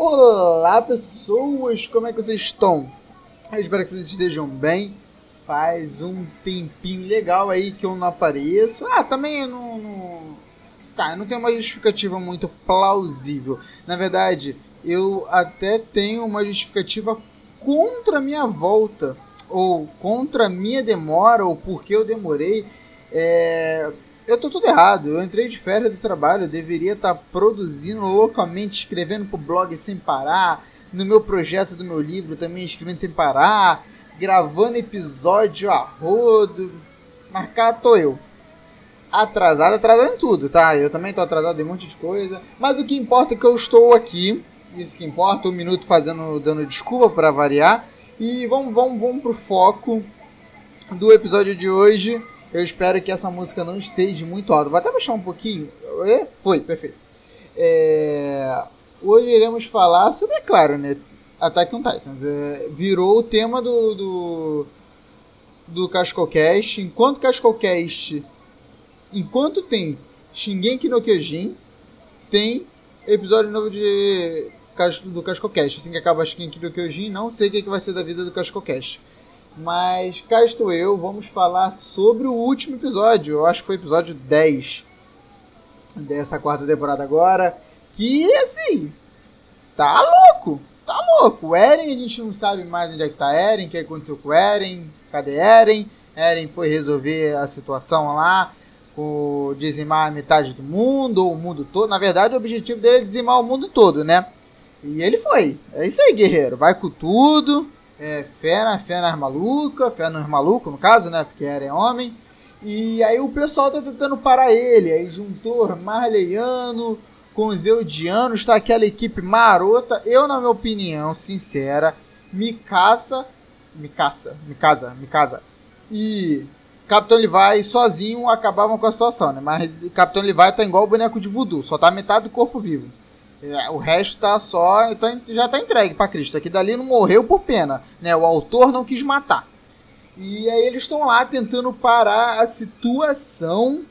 Olá pessoas, como é que vocês estão? Eu espero que vocês estejam bem. Faz um tempinho legal aí que eu não apareço. Ah, também não, não... Tá, não tenho uma justificativa muito plausível. Na verdade, eu até tenho uma justificativa contra a minha volta. Ou contra a minha demora, ou porque eu demorei. É eu tô tudo errado. Eu entrei de férias do trabalho, eu deveria estar tá produzindo loucamente, escrevendo pro blog sem parar, no meu projeto do meu livro também escrevendo sem parar, gravando episódio a rodo. Mas cá tô eu. Atrasado, atrasado em tudo, tá? Eu também tô atrasado em um monte de coisa. Mas o que importa é que eu estou aqui. Isso que importa, um minuto fazendo, dando desculpa para variar. E vamos, vamos, vamos pro foco do episódio de hoje eu espero que essa música não esteja muito alta. Vou até baixar um pouquinho. Foi, perfeito. É... Hoje iremos falar sobre, é claro, né? Attack on Titans. É... Virou o tema do, do, do CascoCast. Enquanto CascoCast... Enquanto tem Shingeki no Kyojin, tem episódio novo de do CascoCast. Assim que acaba Shingeki no Kyojin, não sei o que vai ser da vida do CascoCast. Mas cá estou eu, vamos falar sobre o último episódio. Eu acho que foi o episódio 10 dessa quarta temporada agora. Que assim, tá louco, tá louco. O Eren, a gente não sabe mais onde é que tá Eren, o que aconteceu com o Eren, cadê Eren? Eren foi resolver a situação lá, o dizimar metade do mundo, ou o mundo todo. Na verdade, o objetivo dele é dizimar o mundo todo, né? E ele foi. É isso aí, guerreiro. Vai com tudo é, fé, na, fé nas malucas, fé nos malucos, no caso, né? Porque era homem. E aí o pessoal tá tentando parar ele. Aí juntou Marleiano com os Eudianos, tá aquela equipe marota. Eu, na minha opinião, sincera, me caça. Me caça, me casa, me casa. E Capitão Levi sozinho acabavam com a situação, né? Mas Capitão Levi tá igual o boneco de voodoo, só tá metade do corpo vivo. É, o resto tá só. Então já tá entregue para Cristo. Aqui dali não morreu por pena. Né? O autor não quis matar. E aí eles estão lá tentando parar a situação.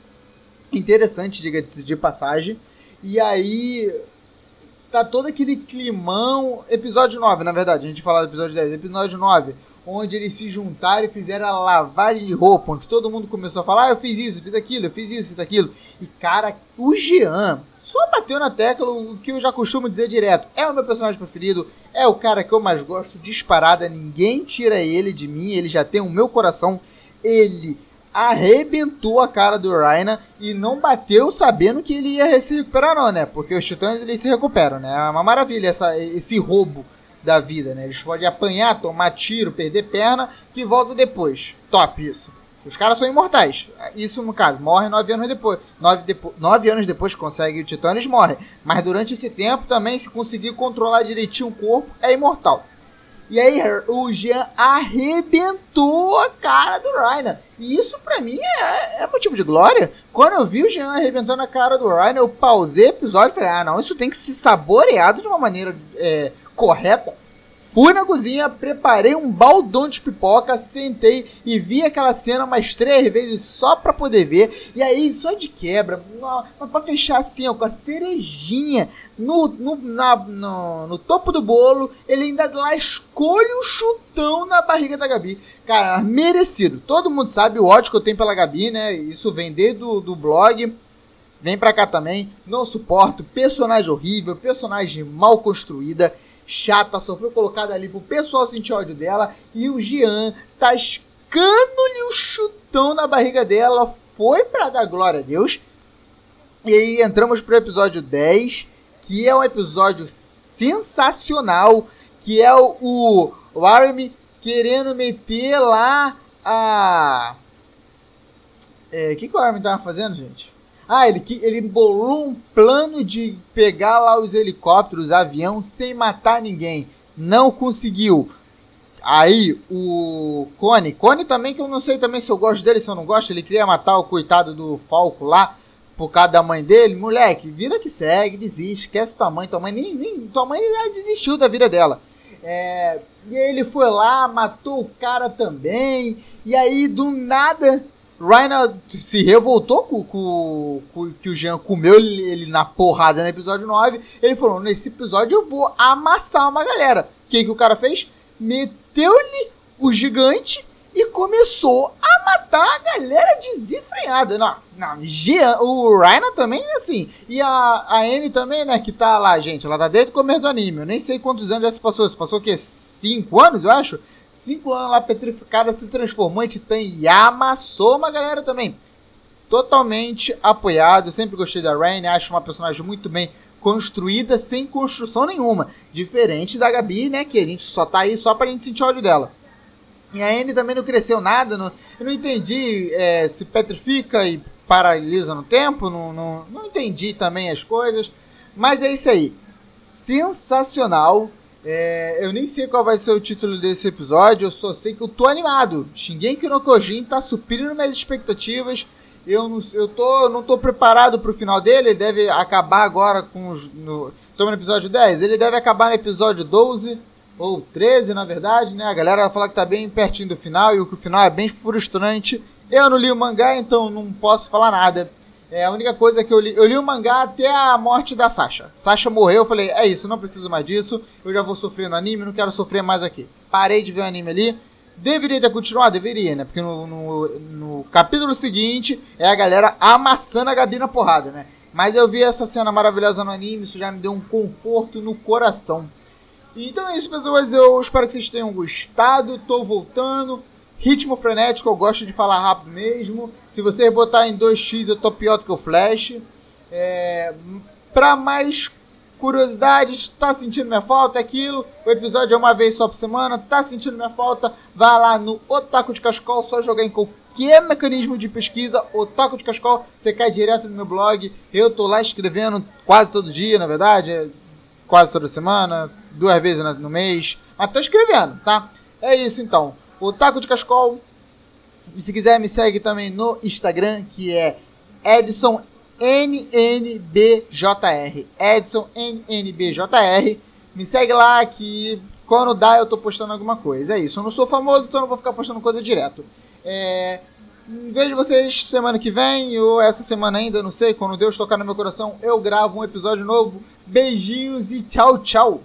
Interessante, diga-se de passagem. E aí. Tá todo aquele climão. Episódio 9, na verdade, a gente fala do episódio 10. Episódio 9, onde eles se juntaram e fizeram a lavagem de roupa. Onde todo mundo começou a falar: ah, eu fiz isso, eu fiz aquilo, eu fiz isso, fiz aquilo. E cara, o Jean só bateu na tecla o que eu já costumo dizer direto. É o meu personagem preferido, é o cara que eu mais gosto, disparada, ninguém tira ele de mim, ele já tem o meu coração. Ele arrebentou a cara do Raina e não bateu sabendo que ele ia se recuperar não, né? Porque os titãs eles se recuperam, né? É uma maravilha essa, esse roubo da vida, né? Eles podem apanhar, tomar tiro, perder perna, que volta depois. Top isso. Os caras são imortais. Isso, no caso, morrem nove anos depois. Nove, depo nove anos depois que consegue o Titã, eles morrem. Mas durante esse tempo também, se conseguir controlar direitinho o corpo, é imortal. E aí, o Jean arrebentou a cara do Ryan. E isso pra mim é, é, motivo de glória. Quando eu vi o Jean arrebentando a cara do Ryan, eu pausei o episódio e falei: ah, não, isso tem que ser saboreado de uma maneira é, correta Fui na cozinha, preparei um baldão de pipoca, sentei e vi aquela cena mais três vezes só pra poder ver. E aí, só de quebra, pra fechar assim, ó, com a cerejinha no, no, na, no, no topo do bolo, ele ainda lá escolhe um chutão na barriga da Gabi. Cara, merecido. Todo mundo sabe o ódio que eu tenho pela Gabi, né? Isso vem desde do, do blog. Vem pra cá também. Não suporto. Personagem horrível, personagem mal construída chata, só foi colocada ali pro pessoal sentir ódio dela. E o Jean tascando-lhe o um chutão na barriga dela. Foi para dar glória a Deus. E aí entramos pro episódio 10, que é um episódio sensacional. Que é o, o Army querendo meter lá a. É, o que, que o Armin tava fazendo, gente? Ah, ele, ele bolou um plano de pegar lá os helicópteros, avião, sem matar ninguém. Não conseguiu. Aí o Cone, Cone também, que eu não sei também se eu gosto dele, se eu não gosto, ele queria matar o coitado do Falco lá, por causa da mãe dele. Moleque, vida que segue, desiste, esquece tua mãe, tua mãe nem, nem tua mãe já desistiu da vida dela. É, e ele foi lá, matou o cara também, e aí do nada Ryan se revoltou com, com, com, que o Jean comeu ele, ele, na porrada no episódio 9. Ele falou: nesse episódio eu vou amassar uma galera. O que, que o cara fez? Meteu-lhe o gigante e começou a matar a galera desenfreada. Não, não, Jean, o Ryan também é assim. E a, a Anne também, né, que tá lá, gente. Ela tá desde o começo do anime. Eu nem sei quantos anos já se passou. Se passou o quê? Cinco anos, eu acho? Cinco anos lá petrificada, se transformou em titã e amassou uma galera também. Totalmente apoiado. Sempre gostei da Rain. Acho uma personagem muito bem construída, sem construção nenhuma. Diferente da Gabi, né? Que a gente só tá aí só pra gente sentir ódio dela. E a Anne também não cresceu nada. Não, eu não entendi é, se petrifica e paralisa no tempo. Não, não, não entendi também as coisas. Mas é isso aí. Sensacional. É, eu nem sei qual vai ser o título desse episódio, eu só sei que eu tô animado. Shingeki no Kojin tá suprindo minhas expectativas. Eu não, eu tô, não tô preparado pro final dele, ele deve acabar agora com os. No, no episódio 10, ele deve acabar no episódio 12 ou 13, na verdade, né? A galera vai falar que tá bem pertinho do final e o final é bem frustrante. Eu não li o mangá, então não posso falar nada. É a única coisa que eu li. Eu li o mangá até a morte da Sasha. Sasha morreu, eu falei, é isso, não preciso mais disso. Eu já vou sofrer no anime, não quero sofrer mais aqui. Parei de ver o anime ali. Deveria ter continuado? Deveria, né? Porque no, no, no, capítulo seguinte é a galera amassando a Gabi na porrada, né? Mas eu vi essa cena maravilhosa no anime, isso já me deu um conforto no coração. Então é isso, pessoas. Eu espero que vocês tenham gostado. Tô voltando. Ritmo frenético, eu gosto de falar rápido mesmo. Se você botar em 2x, eu tô pior do que o Flash. É, pra mais curiosidades, tá sentindo minha falta? Aquilo, o episódio é uma vez só por semana, tá sentindo minha falta? Vá lá no Otaku de Cascol, só jogar em qualquer mecanismo de pesquisa, Otaku de Cascol, você cai direto no meu blog. Eu tô lá escrevendo quase todo dia, na verdade, é quase toda semana, duas vezes no mês, mas tô escrevendo, tá? É isso então o Taco de Cascol. E se quiser, me segue também no Instagram, que é Edson NNBJR. Edson NNBJR. Me segue lá que quando dá eu tô postando alguma coisa. É isso. Eu não sou famoso, então não vou ficar postando coisa direto. É... Vejo vocês semana que vem, ou essa semana ainda, não sei. Quando Deus tocar no meu coração, eu gravo um episódio novo. Beijinhos e tchau, tchau.